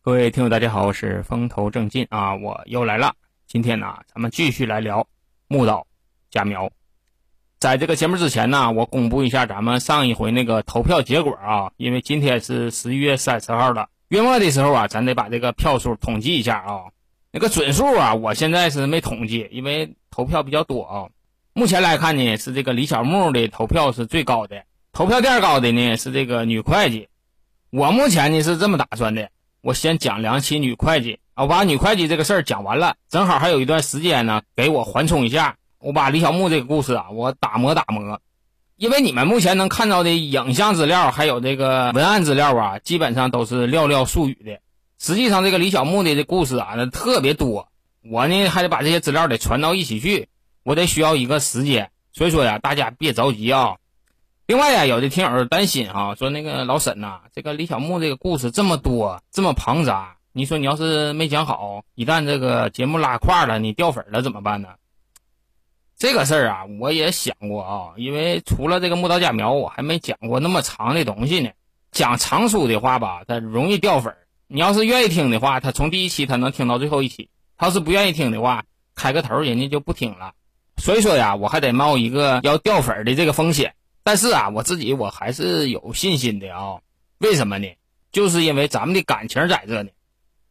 各位听友，大家好，我是风头正劲啊，我又来了。今天呢，咱们继续来聊木岛佳苗。在这个节目之前呢，我公布一下咱们上一回那个投票结果啊，因为今天是十一月三十号了，月末的时候啊，咱得把这个票数统计一下啊。那个准数啊，我现在是没统计，因为投票比较多啊。目前来看呢，是这个李小木的投票是最高的，投票第二高的呢是这个女会计。我目前呢是这么打算的。我先讲两起女会计啊，我把女会计这个事儿讲完了，正好还有一段时间呢，给我缓冲一下。我把李小木这个故事啊，我打磨打磨，因为你们目前能看到的影像资料还有这个文案资料啊，基本上都是寥寥数语的。实际上，这个李小木的这故事啊，那特别多，我呢还得把这些资料得传到一起去，我得需要一个时间。所以说呀，大家别着急啊。另外呀，有的听友担心哈，说那个老沈呐，这个李小木这个故事这么多，这么庞杂，你说你要是没讲好，一旦这个节目拉胯了，你掉粉了怎么办呢？这个事儿啊，我也想过啊，因为除了这个木刀假苗，我还没讲过那么长的东西呢。讲长书的话吧，它容易掉粉你要是愿意听的话，他从第一期他能听到最后一期；他要是不愿意听的话，开个头人家就不听了。所以说呀，我还得冒一个要掉粉的这个风险。但是啊，我自己我还是有信心的啊。为什么呢？就是因为咱们的感情在这呢。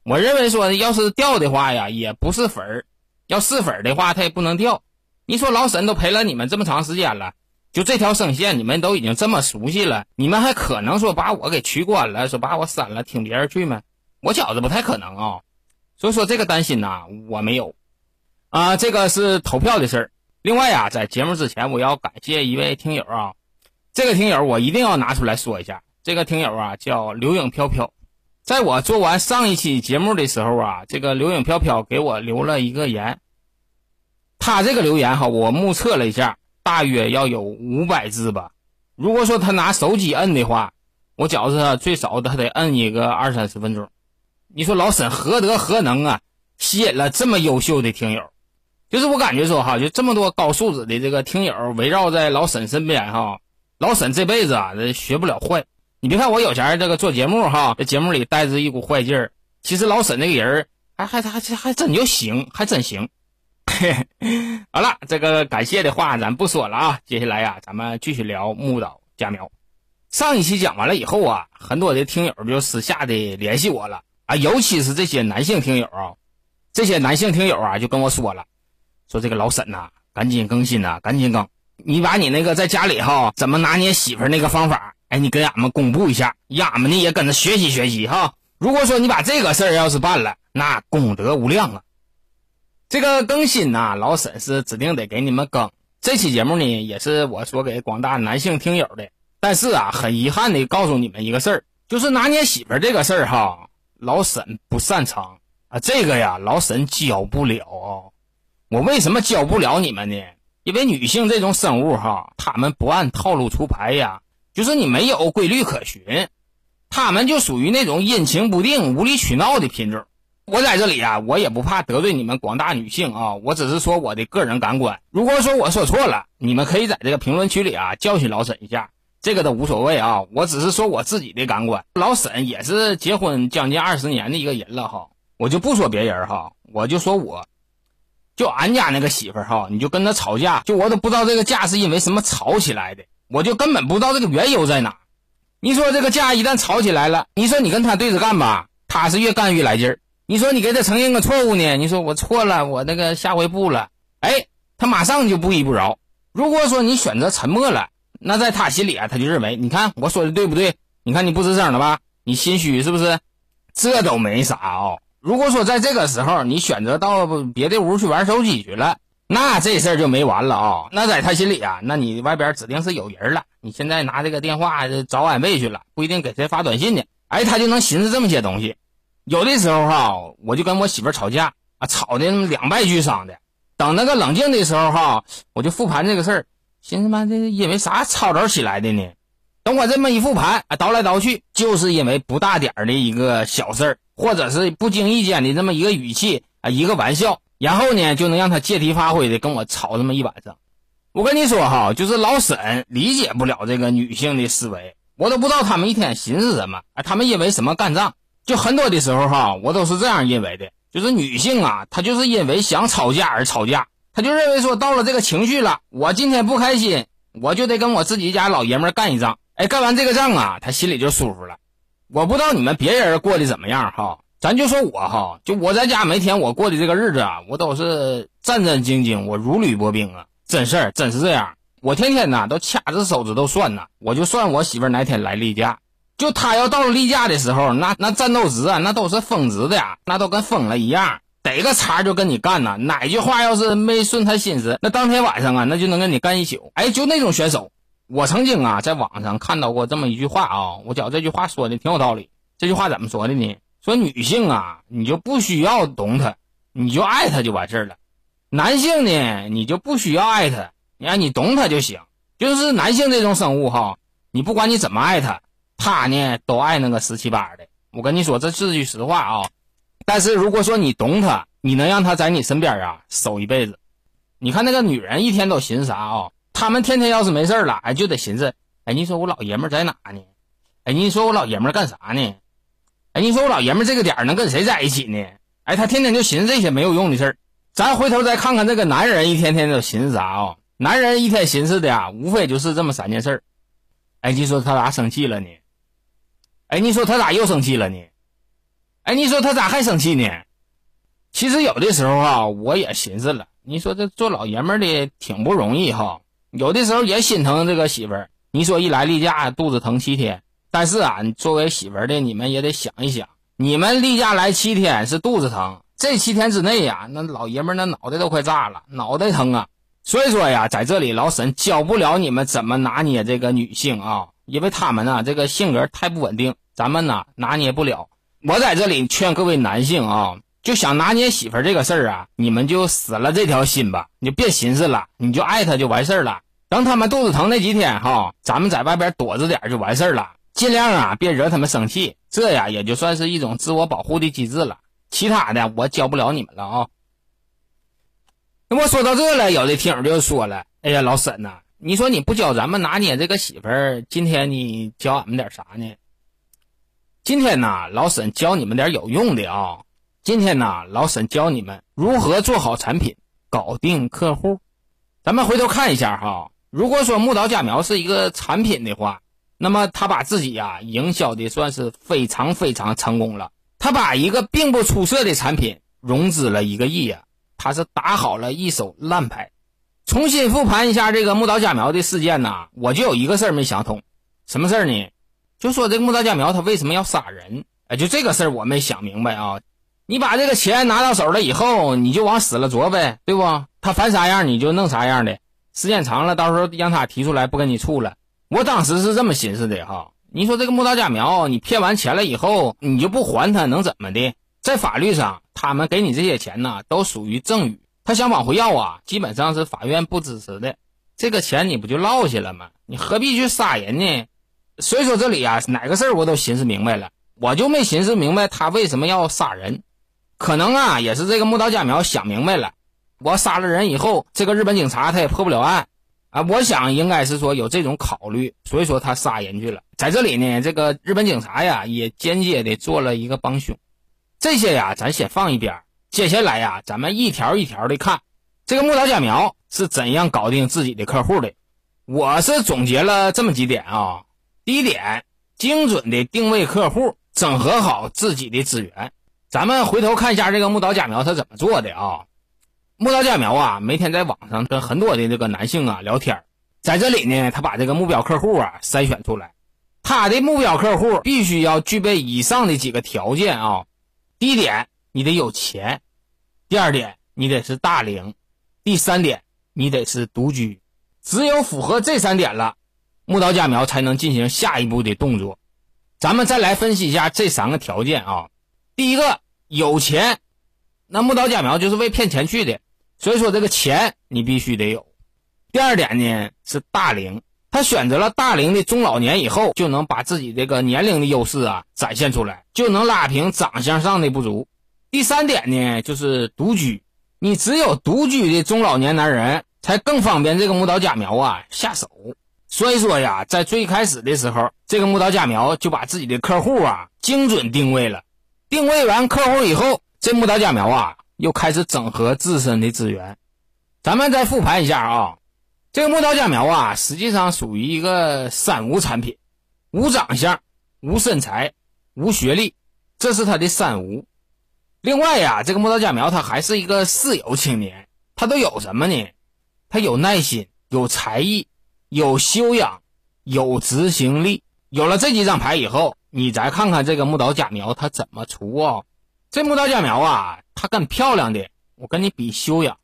我认为说，要是掉的话呀，也不是粉儿；要是粉儿的话，它也不能掉。你说老沈都陪了你们这么长时间了，就这条声线，你们都已经这么熟悉了，你们还可能说把我给取关了，说把我删了，听别人去吗？我觉着不太可能啊。所以说这个担心呐，我没有。啊，这个是投票的事儿。另外呀，在节目之前，我要感谢一位听友啊。这个听友我一定要拿出来说一下，这个听友啊叫流影飘飘，在我做完上一期节目的时候啊，这个流影飘飘给我留了一个言。他这个留言哈，我目测了一下，大约要有五百字吧。如果说他拿手机摁的话，我觉着最少他得摁一个二三十分钟。你说老沈何德何能啊，吸引了这么优秀的听友？就是我感觉说哈，就这么多高素质的这个听友围绕在老沈身边哈。老沈这辈子啊，这学不了坏。你别看我有钱，这个做节目哈，这节目里带着一股坏劲儿。其实老沈这个人还还还还还真就行，还真行。好了，这个感谢的话咱不说了啊。接下来呀，咱们继续聊木岛佳苗。上一期讲完了以后啊，很多的听友就私下的联系我了啊，尤其是这些男性听友啊，这些男性听友啊就跟我说了，说这个老沈呐，赶紧更新呐，赶紧更。你把你那个在家里哈怎么拿捏媳妇那个方法，哎，你跟俺们公布一下，让俺们呢也跟着学习学习哈。如果说你把这个事儿要是办了，那功德无量啊。这个更新呐，老沈是指定得给你们更。这期节目呢，也是我说给广大男性听友的。但是啊，很遗憾的告诉你们一个事儿，就是拿捏媳妇这个事儿哈，老沈不擅长啊。这个呀，老沈教不了啊。我为什么教不了你们呢？因为女性这种生物哈，她们不按套路出牌呀，就是你没有规律可循，她们就属于那种阴晴不定、无理取闹的品种。我在这里啊，我也不怕得罪你们广大女性啊，我只是说我的个人感官。如果说我说错了，你们可以在这个评论区里啊教训老沈一下，这个都无所谓啊。我只是说我自己的感官。老沈也是结婚将近二十年的一个人了哈，我就不说别人哈，我就说我。就俺家那个媳妇儿哈，你就跟他吵架，就我都不知道这个架是因为什么吵起来的，我就根本不知道这个缘由在哪。你说这个架一旦吵起来了，你说你跟他对着干吧，他是越干越来劲儿。你说你给他承认个错误呢？你说我错了，我那个下回不了。哎，他马上就不依不饶。如果说你选择沉默了，那在他心里啊，他就认为，你看我说的对不对？你看你不吱声了吧？你心虚是不是？这都没啥哦。如果说在这个时候你选择到别的屋去玩手机去了，那这事儿就没完了啊！那在他心里啊，那你外边指定是有人了。你现在拿这个电话找安慰去了，不一定给谁发短信呢。哎，他就能寻思这么些东西。有的时候哈，我就跟我媳妇吵架啊，吵的两败俱伤的。等那个冷静的时候哈，我就复盘这个事儿，寻思妈这因为啥吵着起来的呢？等我这么一复盘啊，倒来倒去，就是因为不大点儿的一个小事儿。或者是不经意间的这么一个语气啊，一个玩笑，然后呢就能让他借题发挥的跟我吵这么一晚上。我跟你说哈，就是老沈理解不了这个女性的思维，我都不知道他们一天寻思什么啊，他们因为什么干仗？就很多的时候哈，我都是这样认为的，就是女性啊，她就是因为想吵架而吵架，她就认为说到了这个情绪了，我今天不开心，我就得跟我自己家老爷们干一仗，哎，干完这个仗啊，她心里就舒服了。我不知道你们别人过得怎么样哈，咱就说我哈，就我在家每天我过的这个日子啊，我都是战战兢兢，我如履薄冰啊，真事儿，真是这样。我天天呐都掐着手指头算呐，我就算我媳妇哪天来例假。就她要到了例假的时候，那那战斗值啊，那都是峰值的呀，那都跟疯了一样，逮个茬就跟你干呐。哪句话要是没顺她心思，那当天晚上啊，那就能跟你干一宿。哎，就那种选手，我曾经啊在网上看到过这么一句话啊，我觉得这句话说的挺有道理。这句话怎么说的呢？说女性啊，你就不需要懂他，你就爱他就完事儿了；男性呢，你就不需要爱他，你让你懂他就行。就是男性这种生物哈，你不管你怎么爱他。他呢都爱那个十七八的，我跟你说这是句实话啊。但是如果说你懂他，你能让他在你身边啊守一辈子。你看那个女人一天都寻思啥啊？他们天天要是没事了，哎就得寻思，哎你说我老爷们在哪呢？哎你说我老爷们干啥呢？哎你说我老爷们这个点能跟谁在一起呢？哎他天天就寻思这些没有用的事儿。咱回头再看看这个男人一天天都寻思啥啊？男人一天寻思的呀，无非就是这么三件事儿。哎你说他咋生气了呢？哎，你说他咋又生气了呢？哎，你说他咋还生气呢？其实有的时候啊，我也寻思了，你说这做老爷们的挺不容易哈。有的时候也心疼这个媳妇儿。你说一来例假肚子疼七天，但是啊，作为媳妇儿的你们也得想一想，你们例假来七天是肚子疼，这七天之内呀，那老爷们儿那脑袋都快炸了，脑袋疼啊。所以说呀，在这里老沈教不了你们怎么拿捏这个女性啊。因为他们呢，这个性格太不稳定，咱们呢拿捏不了。我在这里劝各位男性啊，就想拿捏媳妇儿这个事儿啊，你们就死了这条心吧，你就别寻思了，你就爱她就完事儿了。等他们肚子疼那几天哈，咱们在外边躲着点就完事儿了，尽量啊别惹他们生气，这呀也就算是一种自我保护的机制了。其他的我教不了你们了啊。那么说到这了，有的听友就说了：“哎呀，老沈呐。”你说你不教咱们拿捏这个媳妇儿，今天你教俺们点啥呢？今天呢，老沈教你们点有用的啊！今天呢，老沈教你们如何做好产品，搞定客户。咱们回头看一下哈，如果说木岛佳苗是一个产品的话，那么他把自己呀营销的算是非常非常成功了。他把一个并不出色的产品融资了一个亿呀，他是打好了一手烂牌。重新复盘一下这个木岛佳苗的事件呢，我就有一个事儿没想通，什么事儿呢？就说这个木岛佳苗他为什么要杀人？哎，就这个事儿我没想明白啊。你把这个钱拿到手了以后，你就往死了琢呗，对不？他烦啥样你就弄啥样的，时间长了，到时候让他提出来不跟你处了。我当时是这么寻思的哈。你说这个木刀家苗，你骗完钱了以后，你就不还他，能怎么的？在法律上，他们给你这些钱呢，都属于赠与。他想往回要啊，基本上是法院不支持的。这个钱你不就落下了吗？你何必去杀人呢？所以说这里啊，哪个事儿我都寻思明白了，我就没寻思明白他为什么要杀人。可能啊，也是这个木岛佳苗想明白了，我杀了人以后，这个日本警察他也破不了案啊。我想应该是说有这种考虑，所以说他杀人去了。在这里呢，这个日本警察呀，也间接的做了一个帮凶。这些呀，咱先放一边。接下来呀，咱们一条一条的看，这个木岛佳苗是怎样搞定自己的客户的。我是总结了这么几点啊。第一点，精准的定位客户，整合好自己的资源。咱们回头看一下这个木刀假苗他怎么做的啊？木刀假苗啊，每天在网上跟很多的这个男性啊聊天，在这里呢，他把这个目标客户啊筛选出来。他的目标客户必须要具备以上的几个条件啊。第一点，你得有钱。第二点，你得是大龄；第三点，你得是独居。只有符合这三点了，木刀假苗才能进行下一步的动作。咱们再来分析一下这三个条件啊。第一个，有钱，那木刀家苗就是为骗钱去的，所以说这个钱你必须得有。第二点呢是大龄，他选择了大龄的中老年以后，就能把自己这个年龄的优势啊展现出来，就能拉平长相上的不足。第三点呢，就是独居。你只有独居的中老年男人，才更方便这个木刀家苗啊下手。所以说呀，在最开始的时候，这个木刀家苗就把自己的客户啊精准定位了。定位完客户以后，这木刀假苗啊，又开始整合自身的资源。咱们再复盘一下啊，这个木刀假苗啊，实际上属于一个三无产品：无长相、无身材、无学历，这是它的三无。另外呀，这个木刀假苗它还是一个四有青年，它都有什么呢？它有耐心，有才艺，有修养，有执行力。有了这几张牌以后，你再看看这个木刀假苗它怎么出啊？这木刀假苗啊，它跟漂亮的，我跟你比修养；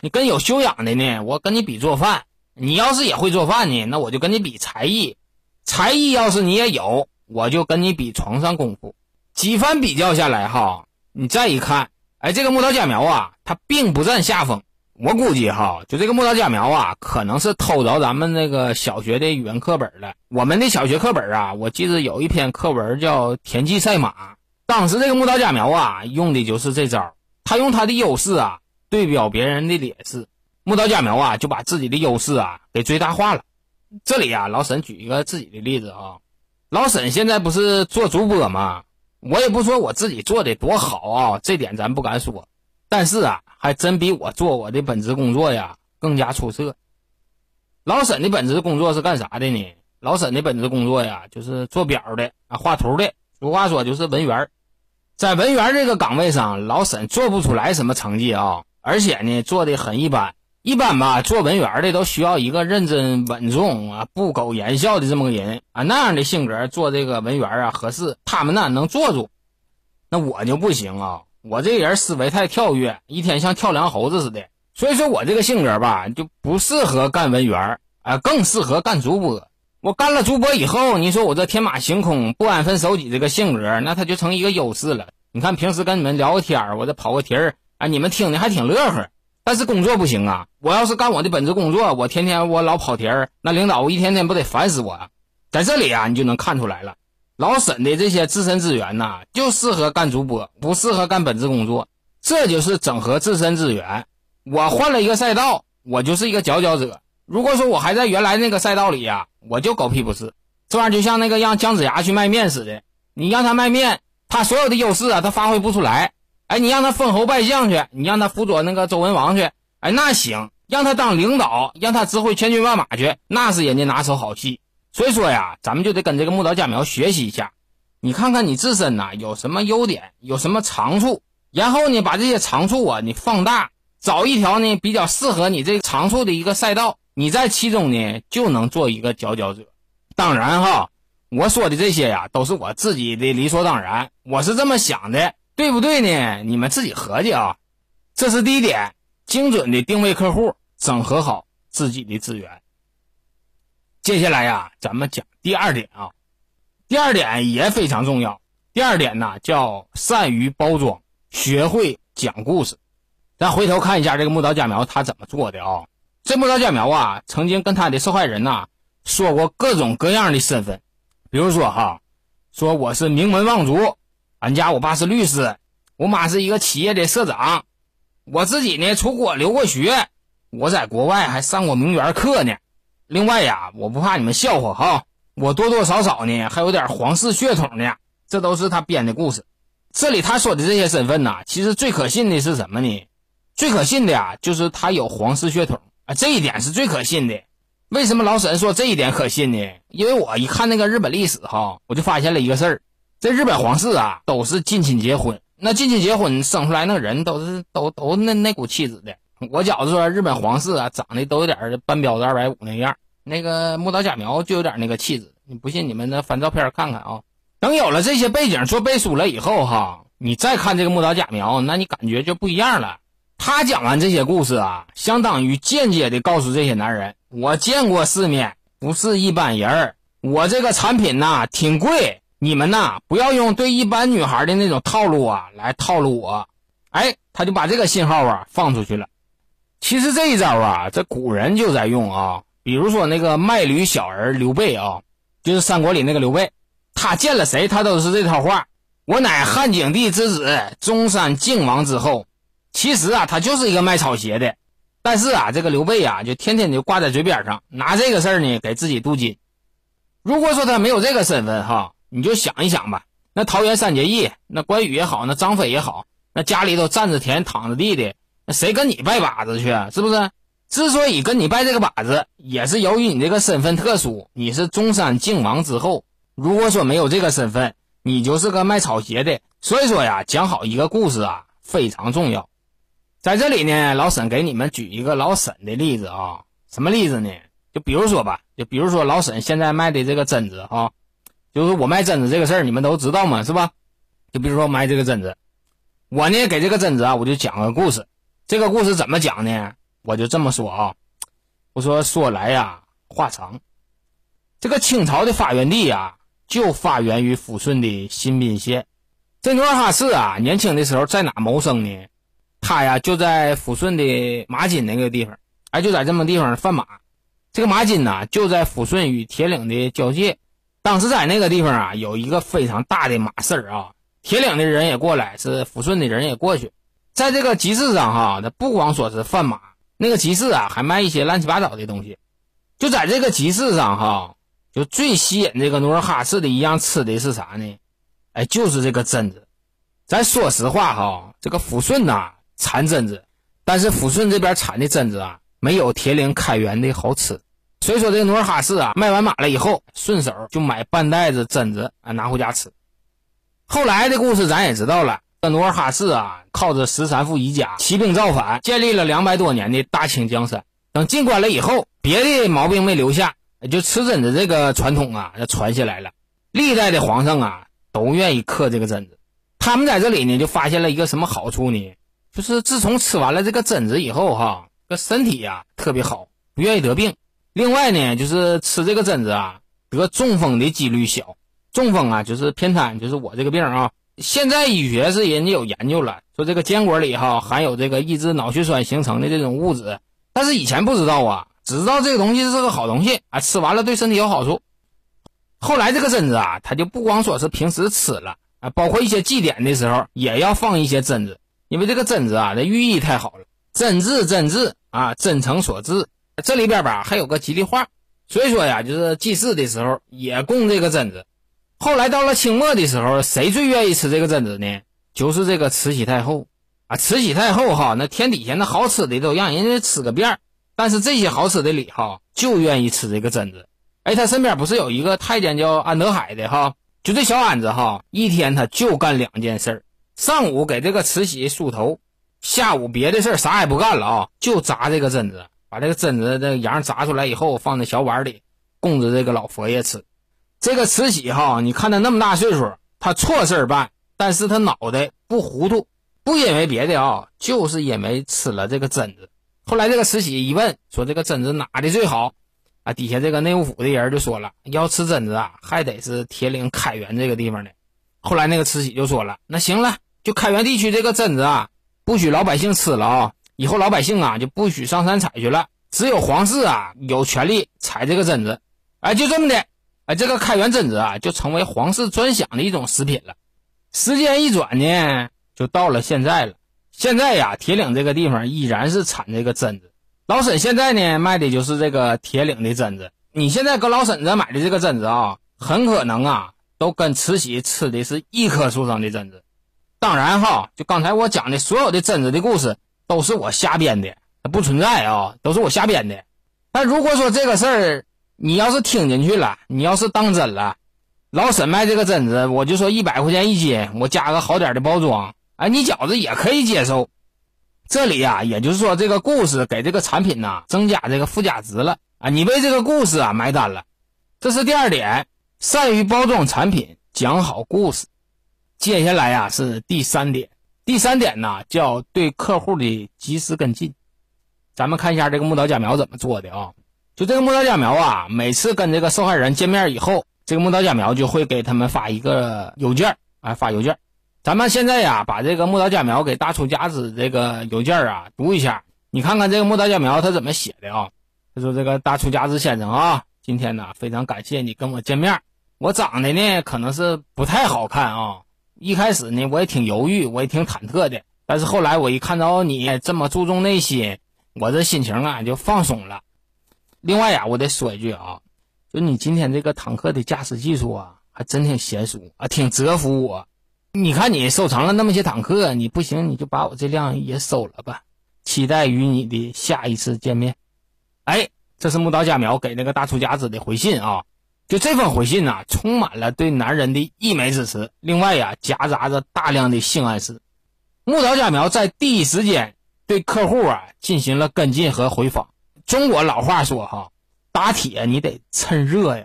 你跟有修养的呢，我跟你比做饭。你要是也会做饭呢，那我就跟你比才艺。才艺要是你也有，我就跟你比床上功夫。几番比较下来哈。你再一看，哎，这个木刀假苗啊，它并不占下风。我估计哈，就这个木刀假苗啊，可能是偷着咱们那个小学的语文课本了。我们的小学课本啊，我记得有一篇课文叫《田忌赛马》，当时这个木刀假苗啊，用的就是这招。他用他的优势啊，对标别人的劣势。木刀假苗啊，就把自己的优势啊给最大化了。这里啊，老沈举一个自己的例子啊，老沈现在不是做主播吗？我也不说我自己做的多好啊，这点咱不敢说。但是啊，还真比我做我的本职工作呀更加出色。老沈的本职工作是干啥的呢？老沈的本职工作呀，就是做表的啊，画图的。俗话说就是文员。在文员这个岗位上，老沈做不出来什么成绩啊，而且呢，做的很一般。一般吧，做文员的都需要一个认真稳重啊、不苟言笑的这么个人啊，那样的性格做这个文员啊合适。他们呢能做住，那我就不行啊！我这人思维太跳跃，一天像跳梁猴子似的。所以说我这个性格吧，就不适合干文员啊，更适合干主播。我干了主播以后，你说我这天马行空、不安分守己这个性格，那他就成一个优势了。你看平时跟你们聊个天我这跑个题儿啊，你们听的还挺乐呵。但是工作不行啊！我要是干我的本职工作，我天天我老跑题儿，那领导一天天不得烦死我啊！在这里啊，你就能看出来了，老沈的这些自身资源呐，就适合干主播，不适合干本职工作。这就是整合自身资源。我换了一个赛道，我就是一个佼佼者。如果说我还在原来那个赛道里呀，我就狗屁不是。这玩意儿就像那个让姜子牙去卖面似的，你让他卖面，他所有的优势啊，他发挥不出来。哎，你让他封侯拜相去，你让他辅佐那个周文王去，哎，那行；让他当领导，让他指挥千军万马去，那是人家拿手好戏。所以说呀，咱们就得跟这个木刀假苗学习一下，你看看你自身呐有什么优点，有什么长处，然后呢把这些长处啊你放大，找一条呢比较适合你这个长处的一个赛道，你在其中呢就能做一个佼佼者。当然哈，我说的这些呀都是我自己的理所当然，我是这么想的。对不对呢？你们自己合计啊。这是第一点，精准的定位客户，整合好自己的资源。接下来呀，咱们讲第二点啊。第二点也非常重要。第二点呢，叫善于包装，学会讲故事。咱回头看一下这个木刀假苗他怎么做的啊？这木刀假苗啊，曾经跟他的受害人呐说过各种各样的身份，比如说哈，说我是名门望族。俺家我爸是律师，我妈是一个企业的社长，我自己呢出国留过学，我在国外还上过名媛课呢。另外呀，我不怕你们笑话哈，我多多少少呢还有点皇室血统呢。这都是他编的故事。这里他说的这些身份呐，其实最可信的是什么呢？最可信的呀，就是他有皇室血统啊，这一点是最可信的。为什么老沈说这一点可信呢？因为我一看那个日本历史哈，我就发现了一个事儿。这日本皇室啊，都是近亲结婚。那近亲结婚生出来那人都是都都那那股气质的。我觉着说日本皇室啊，长得都有点半标子二百五那样。那个木岛假苗就有点那个气质。你不信，你们那翻照片看看啊。等有了这些背景做背书了以后哈，你再看这个木岛假苗，那你感觉就不一样了。他讲完这些故事啊，相当于间接的告诉这些男人：我见过世面，不是一般人儿。我这个产品呐，挺贵。你们呐，不要用对一般女孩的那种套路啊来套路我。哎，他就把这个信号啊放出去了。其实这一招啊，这古人就在用啊。比如说那个卖驴小儿刘备啊，就是三国里那个刘备，他见了谁他都是这套话：“我乃汉景帝之子，中山靖王之后。”其实啊，他就是一个卖草鞋的。但是啊，这个刘备啊，就天天就挂在嘴边上，拿这个事儿呢给自己镀金。如果说他没有这个身份哈。你就想一想吧，那桃园三结义，那关羽也好，那张飞也好，那家里头站着田躺着地的，谁跟你拜把子去？是不是？之所以跟你拜这个把子，也是由于你这个身份特殊，你是中山靖王之后。如果说没有这个身份，你就是个卖草鞋的。所以说呀，讲好一个故事啊，非常重要。在这里呢，老沈给你们举一个老沈的例子啊，什么例子呢？就比如说吧，就比如说老沈现在卖的这个榛子啊，就是我卖榛子这个事儿，你们都知道嘛，是吧？就比如说卖这个榛子，我呢给这个榛子啊，我就讲个故事。这个故事怎么讲呢？我就这么说啊，我说说来呀话长，这个清朝的发源地啊，就发源于抚顺的新宾县。这努尔哈赤啊，年轻的时候在哪谋生呢？他呀就在抚顺的马金那个地方，哎，就在这么地方贩马。这个马金呢，就在抚顺与铁岭的交界。当时在那个地方啊，有一个非常大的马市啊，铁岭的人也过来，是抚顺的人也过去。在这个集市上哈，他不光说是贩马，那个集市啊，还卖一些乱七八糟的东西。就在这个集市上哈，就最吸引这个努尔哈赤的一样吃的是啥呢？哎，就是这个榛子。咱说实话哈，这个抚顺呐产榛子，但是抚顺这边产的榛子啊，没有铁岭开原的好吃。所以说这个努尔哈赤啊，卖完马了以后，顺手就买半袋子榛子啊拿回家吃。后来的故事咱也知道了，这努尔哈赤啊，靠着十三副一家起兵造反，建立了两百多年的大清江山。等进关了以后，别的毛病没留下，就吃榛子这个传统啊，就传下来了。历代的皇上啊，都愿意嗑这个榛子。他们在这里呢，就发现了一个什么好处呢？就是自从吃完了这个榛子以后，哈，这身体呀特别好，不愿意得病。另外呢，就是吃这个榛子啊，得中风的几率小。中风啊，就是偏瘫，就是我这个病啊。现在医学是人家有研究了，说这个坚果里哈含有这个抑制脑血栓形成的这种物质，但是以前不知道啊，只知道这个东西是个好东西啊，吃完了对身体有好处。后来这个榛子啊，它就不光说是平时吃了啊，包括一些祭典的时候也要放一些榛子，因为这个榛子啊，这寓意太好了，真挚真挚啊，真诚所致。这里边吧还有个吉利话，所以说呀，就是祭祀的时候也供这个榛子。后来到了清末的时候，谁最愿意吃这个榛子呢？就是这个慈禧太后啊！慈禧太后哈，那天底下那好吃的都让人家吃个遍但是这些好吃的里哈，就愿意吃这个榛子。哎，他身边不是有一个太监叫安德海的哈？就这小安子哈，一天他就干两件事上午给这个慈禧梳头，下午别的事儿啥也不干了啊，就炸这个榛子。把这个榛子这瓤炸出来以后，放在小碗里，供着这个老佛爷吃。这个慈禧哈，你看他那么大岁数，他错事儿办，但是他脑袋不糊涂，不因为别的啊，就是因为吃了这个榛子。后来这个慈禧一问，说这个榛子哪的最好啊？底下这个内务府的人就说了，要吃榛子啊，还得是铁岭开元这个地方的。后来那个慈禧就说了，那行了，就开元地区这个榛子啊，不许老百姓吃了啊。以后老百姓啊就不许上山采去了，只有皇室啊有权利采这个榛子，哎，就这么的，哎，这个开元榛子啊就成为皇室专享的一种食品了。时间一转呢，就到了现在了。现在呀，铁岭这个地方依然是产这个榛子。老沈现在呢卖的就是这个铁岭的榛子。你现在搁老沈这买的这个榛子啊，很可能啊都跟慈禧吃的是一棵树上的榛子。当然哈，就刚才我讲的所有的榛子的故事。都是我瞎编的，不存在啊，都是我瞎编的。但如果说这个事儿你要是听进去了，你要是当真了，老沈卖这个榛子，我就说一百块钱一斤，我加个好点的包装，哎，你饺子也可以接受。这里呀，也就是说这个故事给这个产品呐增加这个附加值了啊，你为这个故事啊买单了。这是第二点，善于包装产品，讲好故事。接下来呀是第三点。第三点呢，叫对客户的及时跟进。咱们看一下这个木刀假苗怎么做的啊？就这个木刀假苗啊，每次跟这个受害人见面以后，这个木刀假苗就会给他们发一个邮件啊，发邮件。咱们现在呀，把这个木刀假苗给大出家子这个邮件啊读一下，你看看这个木刀假苗他怎么写的啊？他说：“这个大出家子先生啊，今天呢非常感谢你跟我见面，我长得呢可能是不太好看啊。”一开始呢，我也挺犹豫，我也挺忐忑的。但是后来我一看到你这么注重内心，我这心情啊就放松了。另外呀，我得说一句啊，就你今天这个坦克的驾驶技术啊，还真挺娴熟啊，挺折服我。你看你收藏了那么些坦克，你不行你就把我这辆也收了吧。期待与你的下一次见面。哎，这是木岛佳苗给那个大出家子的回信啊。就这封回信呐，充满了对男人的溢美之词，另外呀，夹杂着大量的性暗示。木岛佳苗在第一时间对客户啊进行了跟进和回访。中国老话说哈，打铁你得趁热呀。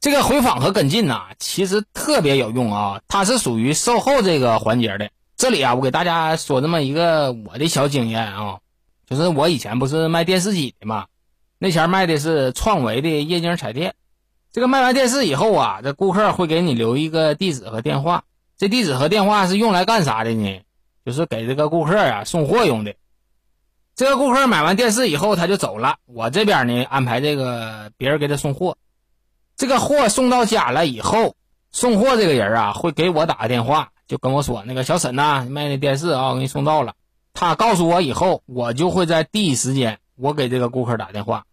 这个回访和跟进呐，其实特别有用啊，它是属于售后这个环节的。这里啊，我给大家说这么一个我的小经验啊，就是我以前不是卖电视机的嘛，那前卖的是创维的液晶彩电。这个卖完电视以后啊，这顾客会给你留一个地址和电话。这地址和电话是用来干啥的呢？就是给这个顾客啊送货用的。这个顾客买完电视以后他就走了，我这边呢安排这个别人给他送货。这个货送到家了以后，送货这个人啊会给我打个电话，就跟我说：“那个小沈呐，卖那电视啊，我给你送到了。”他告诉我以后，我就会在第一时间我给这个顾客打电话。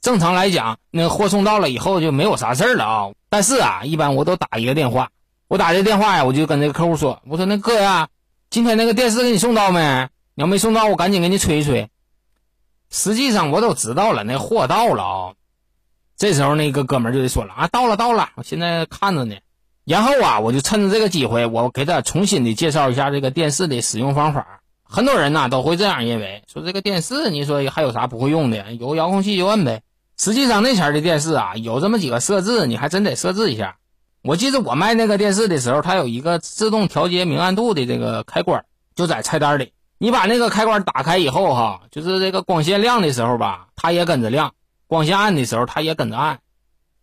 正常来讲，那货送到了以后就没有啥事儿了啊。但是啊，一般我都打一个电话。我打这电话呀，我就跟这个客户说：“我说那哥呀，今天那个电视给你送到没？你要没送到，我赶紧给你催一催。”实际上我都知道了，那货到了啊。这时候那个哥们就得说了：“啊，到了到了，我现在看着呢。”然后啊，我就趁着这个机会，我给他重新的介绍一下这个电视的使用方法。很多人呐都会这样认为，说这个电视，你说还有啥不会用的？有遥控器就摁呗。实际上那前的电视啊，有这么几个设置，你还真得设置一下。我记得我卖那个电视的时候，它有一个自动调节明暗度的这个开关，就在菜单里。你把那个开关打开以后，哈，就是这个光线亮的时候吧，它也跟着亮；光线暗的时候，它也跟着暗。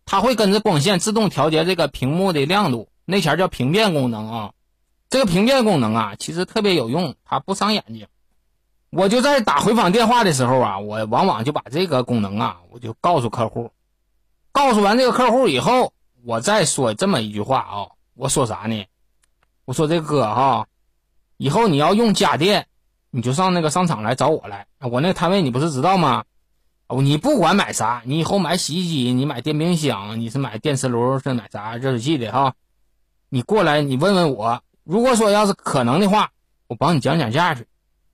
它会跟着光线自动调节这个屏幕的亮度，那前叫屏变功能啊。这个屏变功能啊，其实特别有用，它不伤眼睛。我就在打回访电话的时候啊，我往往就把这个功能啊，我就告诉客户。告诉完这个客户以后，我再说这么一句话啊，我说啥呢？我说这哥哈，以后你要用家电，你就上那个商场来找我来。我那个摊位你不是知道吗？哦，你不管买啥，你以后买洗衣机，你买电冰箱，你是买电磁炉，是买啥热水器的哈？你过来，你问问我。如果说要是可能的话，我帮你讲讲价去。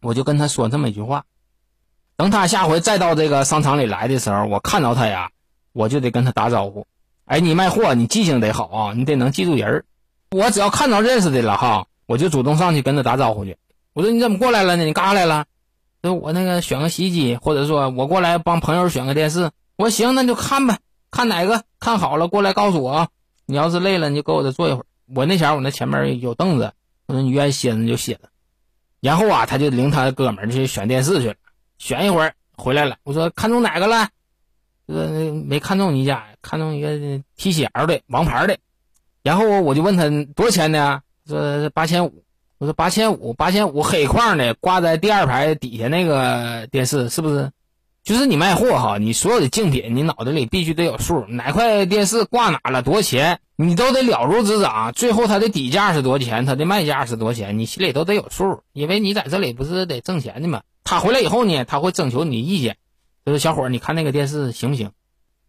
我就跟他说这么一句话，等他下回再到这个商场里来的时候，我看到他呀，我就得跟他打招呼。哎，你卖货，你记性得好啊，你得能记住人。我只要看到认识的了哈，我就主动上去跟他打招呼去。我说你怎么过来了呢？你干啥来了？说我那个选个洗衣机，或者说我过来帮朋友选个电视。我说行，那就看呗，看哪个看好了过来告诉我啊。你要是累了，你就搁我这坐一会儿。我那前我那前面有凳子，我说你愿意歇着就歇着。然后啊，他就领他哥们去选电视去了，选一会儿回来了。我说看中哪个了？这个没看中你家，看中一个 TCL 的王牌的。然后我就问他多少钱呢？说八千五。我说八千五，八千五黑框的，挂在第二排底下那个电视是不是？就是你卖货哈，你所有的竞品，你脑袋里必须得有数，哪块电视挂哪了，多少钱？你都得了如指掌，最后它的底价是多少钱，它的卖价是多少钱，你心里都得有数，因为你在这里不是得挣钱的吗？他回来以后呢，他会征求你意见，就说小伙，你看那个电视行不行？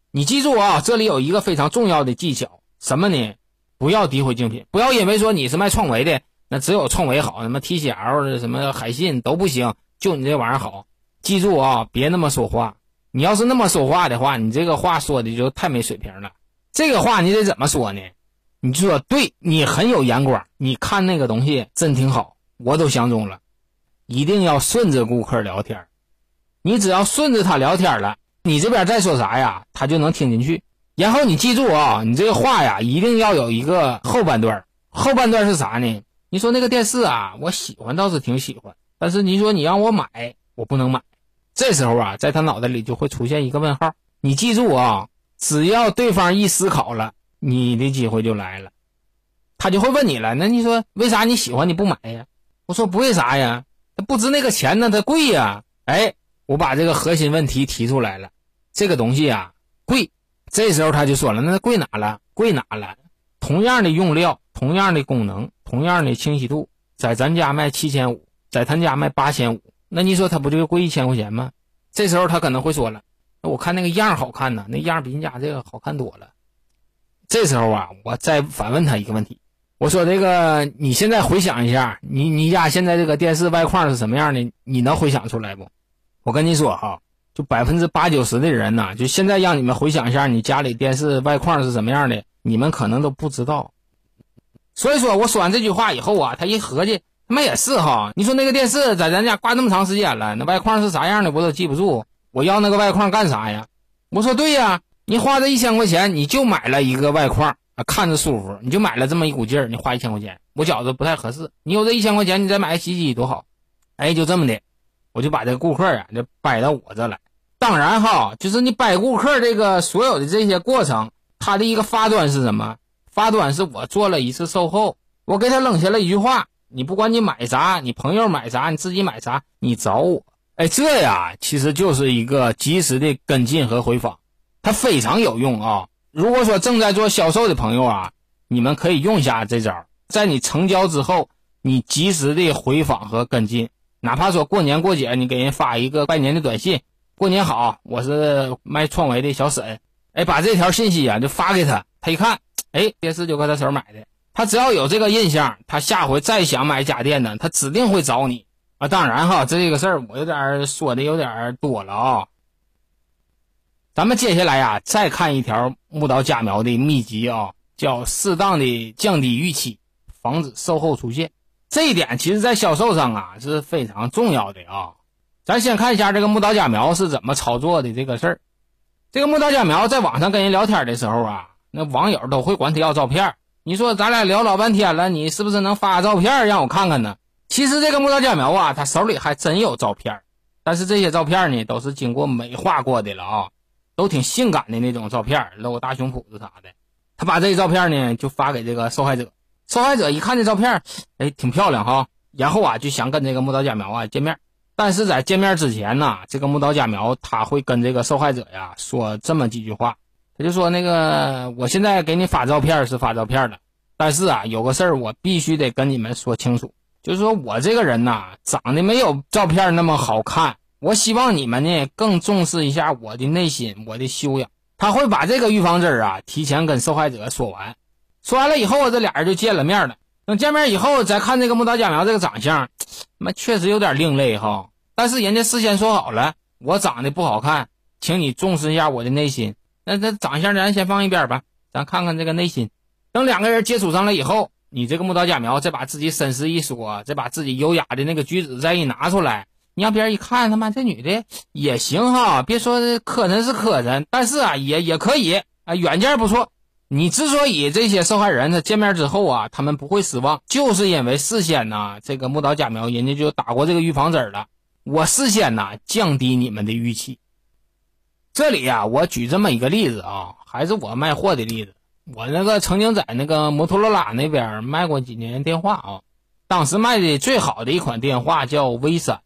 你记住啊，这里有一个非常重要的技巧，什么呢？不要诋毁竞品，不要因为说你是卖创维的，那只有创维好，什么 TCL 什么海信都不行，就你这玩意儿好。记住啊，别那么说话，你要是那么说话的话，你这个话说的就太没水平了。这个话你得怎么说呢？你就说对你很有眼光，你看那个东西真挺好，我都相中了。一定要顺着顾客聊天，你只要顺着他聊天了，你这边再说啥呀，他就能听进去。然后你记住啊，你这个话呀，一定要有一个后半段。后半段是啥呢？你说那个电视啊，我喜欢倒是挺喜欢，但是你说你让我买，我不能买。这时候啊，在他脑袋里就会出现一个问号。你记住啊。只要对方一思考了，你的机会就来了，他就会问你了。那你说为啥你喜欢你不买呀？我说不为啥呀，他不值那个钱呢，它贵呀。哎，我把这个核心问题提出来了，这个东西啊贵。这时候他就说了，那贵哪了？贵哪了？同样的用料，同样的功能，同样的清晰度，在咱家卖七千五，在他家卖八千五，那你说他不就贵一千块钱吗？这时候他可能会说了。我看那个样好看呢，那样比你家这个好看多了。这时候啊，我再反问他一个问题，我说这个你现在回想一下，你你家现在这个电视外框是什么样的？你能回想出来不？我跟你说哈，就百分之八九十的人呐，就现在让你们回想一下，你家里电视外框是什么样的，你们可能都不知道。所以说我说完这句话以后啊，他一合计，他妈也是哈，你说那个电视在咱家挂那么长时间了，那外框是啥样的我都记不住，我要那个外框干啥呀？我说对呀。你花这一千块钱，你就买了一个外框啊，看着舒服，你就买了这么一股劲儿。你花一千块钱，我觉着不太合适。你有这一千块钱，你再买个洗衣机多好。哎，就这么的，我就把这个顾客啊，就掰到我这来。当然哈，就是你掰顾客这个所有的这些过程，他的一个发端是什么？发端是我做了一次售后，我给他扔下了一句话：你不管你买啥，你朋友买啥，你自己买啥，你找我。哎，这呀，其实就是一个及时的跟进和回访。它非常有用啊！如果说正在做销售的朋友啊，你们可以用一下这招，在你成交之后，你及时的回访和跟进，哪怕说过年过节，你给人发一个拜年的短信，过年好，我是卖创维的小沈，哎，把这条信息啊就发给他，他一看，哎，电视就搁他手买的，他只要有这个印象，他下回再想买家电呢，他指定会找你啊！当然哈，这个事儿我有点说的有点多了啊。咱们接下来呀，再看一条木刀假苗的秘籍啊，叫适当的降低预期，防止售后出现。这一点其实，在销售上啊是非常重要的啊。咱先看一下这个木刀假苗是怎么操作的这个事儿。这个木刀假苗在网上跟人聊天的时候啊，那网友都会管他要照片。你说咱俩聊老半天了，你是不是能发个照片让我看看呢？其实这个木刀假苗啊，他手里还真有照片，但是这些照片呢，都是经过美化过的了啊。都挺性感的那种照片，露大胸脯子啥的。他把这些照片呢，就发给这个受害者。受害者一看这照片，哎，挺漂亮哈。然后啊，就想跟这个木刀假苗啊见面。但是在见面之前呢，这个木刀假苗他会跟这个受害者呀说这么几句话。他就说：“那个，我现在给你发照片是发照片了，但是啊，有个事儿我必须得跟你们说清楚，就是说我这个人呐，长得没有照片那么好看。”我希望你们呢更重视一下我的内心，我的修养。他会把这个预防针啊提前跟受害者说完，说完了以后，这俩人就见了面了。等见面以后再看这个木岛佳苗这个长相，那确实有点另类哈。但是人家事先说好了，我长得不好看，请你重视一下我的内心。那那长相咱先放一边吧，咱看看这个内心。等两个人接触上了以后，你这个木刀假苗再把自己身世一说，再把自己优雅的那个举止再一拿出来。你让别人一看，他妈这女的也行哈，别说磕碜是磕碜，但是啊，也也可以啊，软件不错。你之所以这些受害人他见面之后啊，他们不会失望，就是因为事先呢，这个木岛假苗人家就打过这个预防针了。我事先呢降低你们的预期。这里呀，我举这么一个例子啊，还是我卖货的例子。我那个曾经在那个摩托罗拉那边卖过几年电话啊，当时卖的最好的一款电话叫 V 三。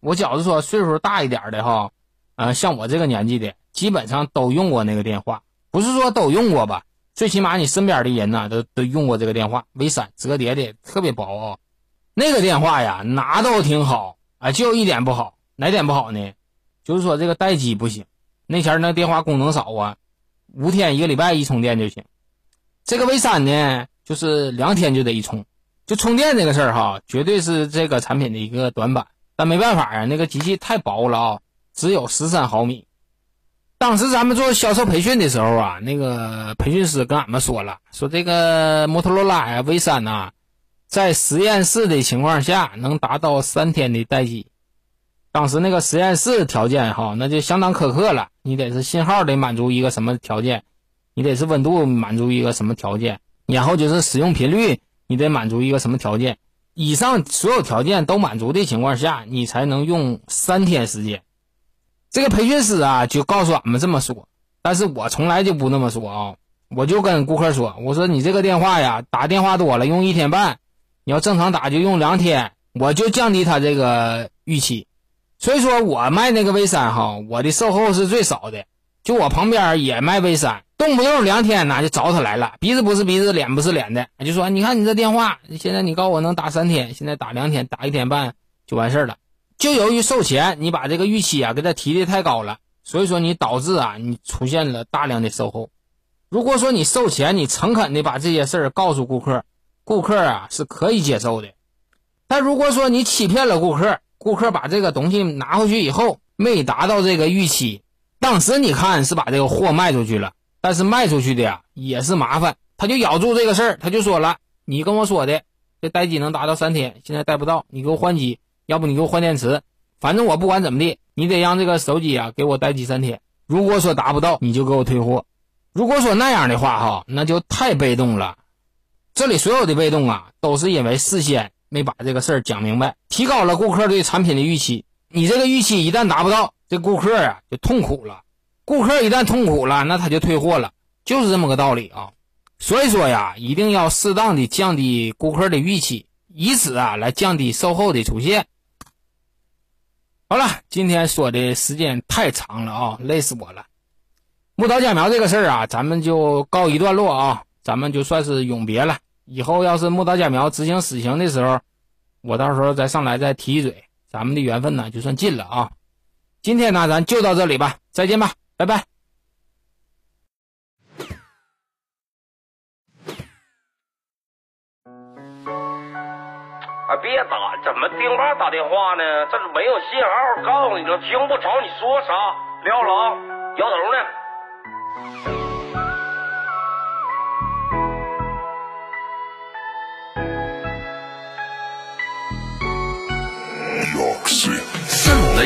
我觉着说岁数大一点的哈，呃，像我这个年纪的，基本上都用过那个电话，不是说都用过吧，最起码你身边的人呢，都都用过这个电话。V 三折叠的特别薄啊，那个电话呀，拿都挺好啊，就一点不好，哪点不好呢？就是说这个待机不行，那前那电话功能少啊，五天一个礼拜一充电就行。这个 V 三呢，就是两天就得一充，就充电这个事儿哈，绝对是这个产品的一个短板。但没办法呀，那个机器太薄了啊，只有十三毫米。当时咱们做销售培训的时候啊，那个培训师跟俺们说了，说这个摩托罗拉呀 V 三呐，在实验室的情况下能达到三天的待机。当时那个实验室条件哈，那就相当苛刻了，你得是信号得满足一个什么条件，你得是温度满足一个什么条件，然后就是使用频率你得满足一个什么条件。以上所有条件都满足的情况下，你才能用三天时间。这个培训师啊，就告诉俺们这么说。但是我从来就不那么说啊，我就跟顾客说：“我说你这个电话呀，打电话多了用一天半，你要正常打就用两天，我就降低他这个预期。所以说我卖那个 V 三哈，我的售后是最少的。就我旁边也卖 V 三。”动不动两天呢就找他来了，鼻子不是鼻子，脸不是脸的，就说你看你这电话，现在你告诉我能打三天，现在打两天，打一天半就完事儿了。就由于售前你把这个预期啊给他提的太高了，所以说你导致啊你出现了大量的售后。如果说你售前，你诚恳的把这些事儿告诉顾客，顾客啊是可以接受的。但如果说你欺骗了顾客，顾客把这个东西拿回去以后没达到这个预期，当时你看是把这个货卖出去了，但是卖出去的呀也是麻烦，他就咬住这个事儿，他就说了：“你跟我说的这待机能达到三天，现在待不到，你给我换机，要不你给我换电池，反正我不管怎么地，你得让这个手机啊给我待机三天。如果说达不到，你就给我退货。如果说那样的话哈，那就太被动了。这里所有的被动啊，都是因为事先。”没把这个事儿讲明白，提高了顾客对产品的预期。你这个预期一旦达不到，这顾客啊就痛苦了。顾客一旦痛苦了，那他就退货了，就是这么个道理啊。所以说呀，一定要适当的降低顾客的预期，以此啊来降低售后的出现。好了，今天说的时间太长了啊，累死我了。木刀假苗这个事儿啊，咱们就告一段落啊，咱们就算是永别了。以后要是木刀假苗执行死刑的时候，我到时候再上来再提一嘴，咱们的缘分呢就算尽了啊！今天呢咱就到这里吧，再见吧，拜拜。啊，别打，怎么丁爸打电话呢？这是没有信号，告诉你了，听不着你说啥，撂了啊，摇头呢。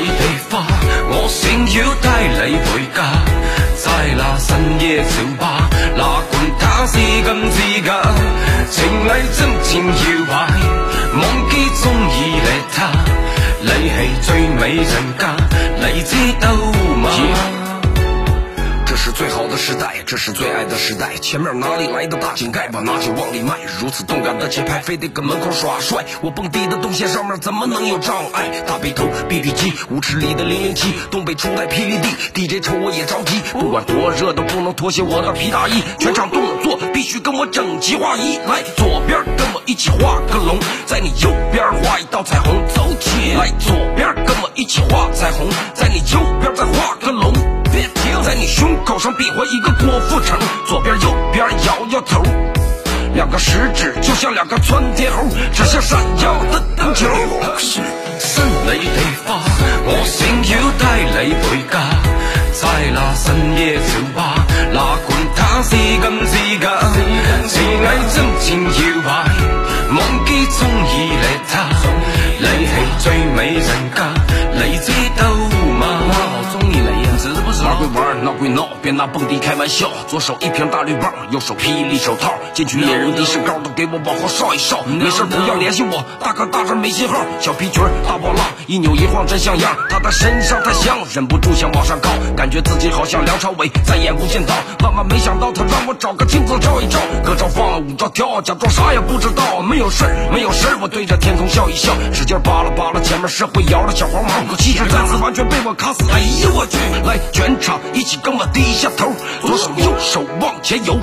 地花，我想要带你回家。在那深夜酒吧，哪管他是金是假，情侣真情摇摆，忘记中意你他，你系最美人家，你知道吗？时代，这是最爱的时代。前面哪里来的大井盖？把拿酒往里迈。如此动感的节拍，非得搁门口耍帅。我蹦迪的动线上面怎么能有障碍？大背头，BB 机，舞池里的零零七，东北初代霹雳地，DJ 瞅我也着急。不管多热都不能脱下我的皮大衣，全场动作必须跟我整齐划一。来，左边跟我一起画个龙，在你右边画一道彩虹，走起来。左边跟我一起画彩虹，在你右边再画个龙。在你胸口上比划一个郭富城，左边右边摇摇头，两个食指就像两个窜天猴，指向闪耀的灯球。新你地花，我想要带你回家，在那深夜酒吧，哪管他是金是假，情摇摆，忘记中意你他，你系最美人家，你知道吗？玩归玩，闹归闹，别拿蹦迪开玩笑。左手一瓶大绿棒，右手霹雳手套。进去野人的身高，都给我往后稍一稍。没事不要联系我，大哥大这没信号。小皮裙大波浪，一扭一晃真像样。他的身上太香，忍不住想往上靠。感觉自己好像梁朝伟在演无间道。万万没想到，他让我找个镜子照一照。歌照放，舞照跳，假装啥也不知道。没有事，没有事，我对着天空笑一笑，使劲扒拉扒拉前面社会摇的小黄毛。气质再次完全被我卡死。哎呀我去，来全。全场一起跟我低下头，左手右手往前游，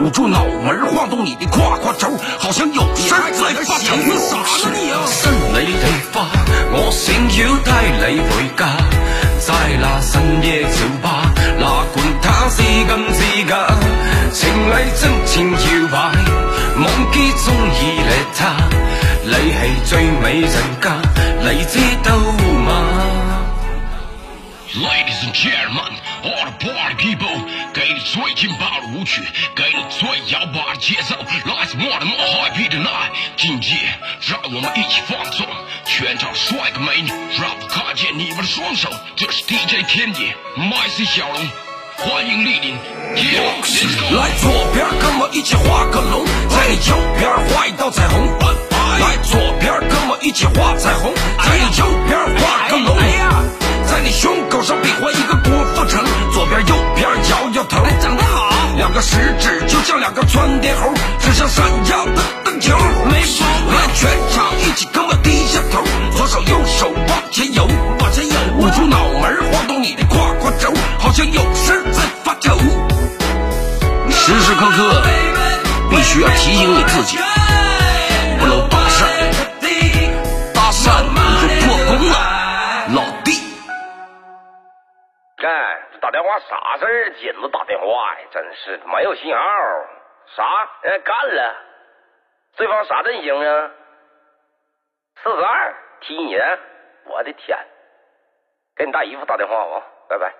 捂住脑门晃动你的胯胯轴，好像有事在发愁。啥呢你啊？新你地花，我想要带你回家，在那深夜酒吧，哪管他是金是假，情侣真情摇摆，忘记中意你他，你系最美人家，你知道吗？Ladies and gentlemen, all the party people，给你最劲爆的舞曲，给你最摇摆的节奏，来自 more more happy tonight。今夜让我们一起放纵，全场帅哥美女，让我看见你们的双手。这是 DJ 天野，MC 小龙，欢迎莅临。来左边跟我一起画个龙，在你右边画一道彩虹。来左边跟我一起画彩虹，在你右边画个龙。在你胸口上比划一个郭富城，左边右边摇摇头，长得好。两个食指就像两个窜天猴，指向闪耀的灯球。没毛病。来，全场一起跟我低下头，左手右手往前游，往前游。捂住脑门，晃动你的胯胯轴，好像有事在发愁。时时刻刻必须要提醒你自己，讪你就破功了。打电话啥事儿？紧着打电话呀，真是没有信号。啥？人家干了？对方啥阵型啊？四十二踢你？我的天！给你大姨夫打电话吧！拜拜。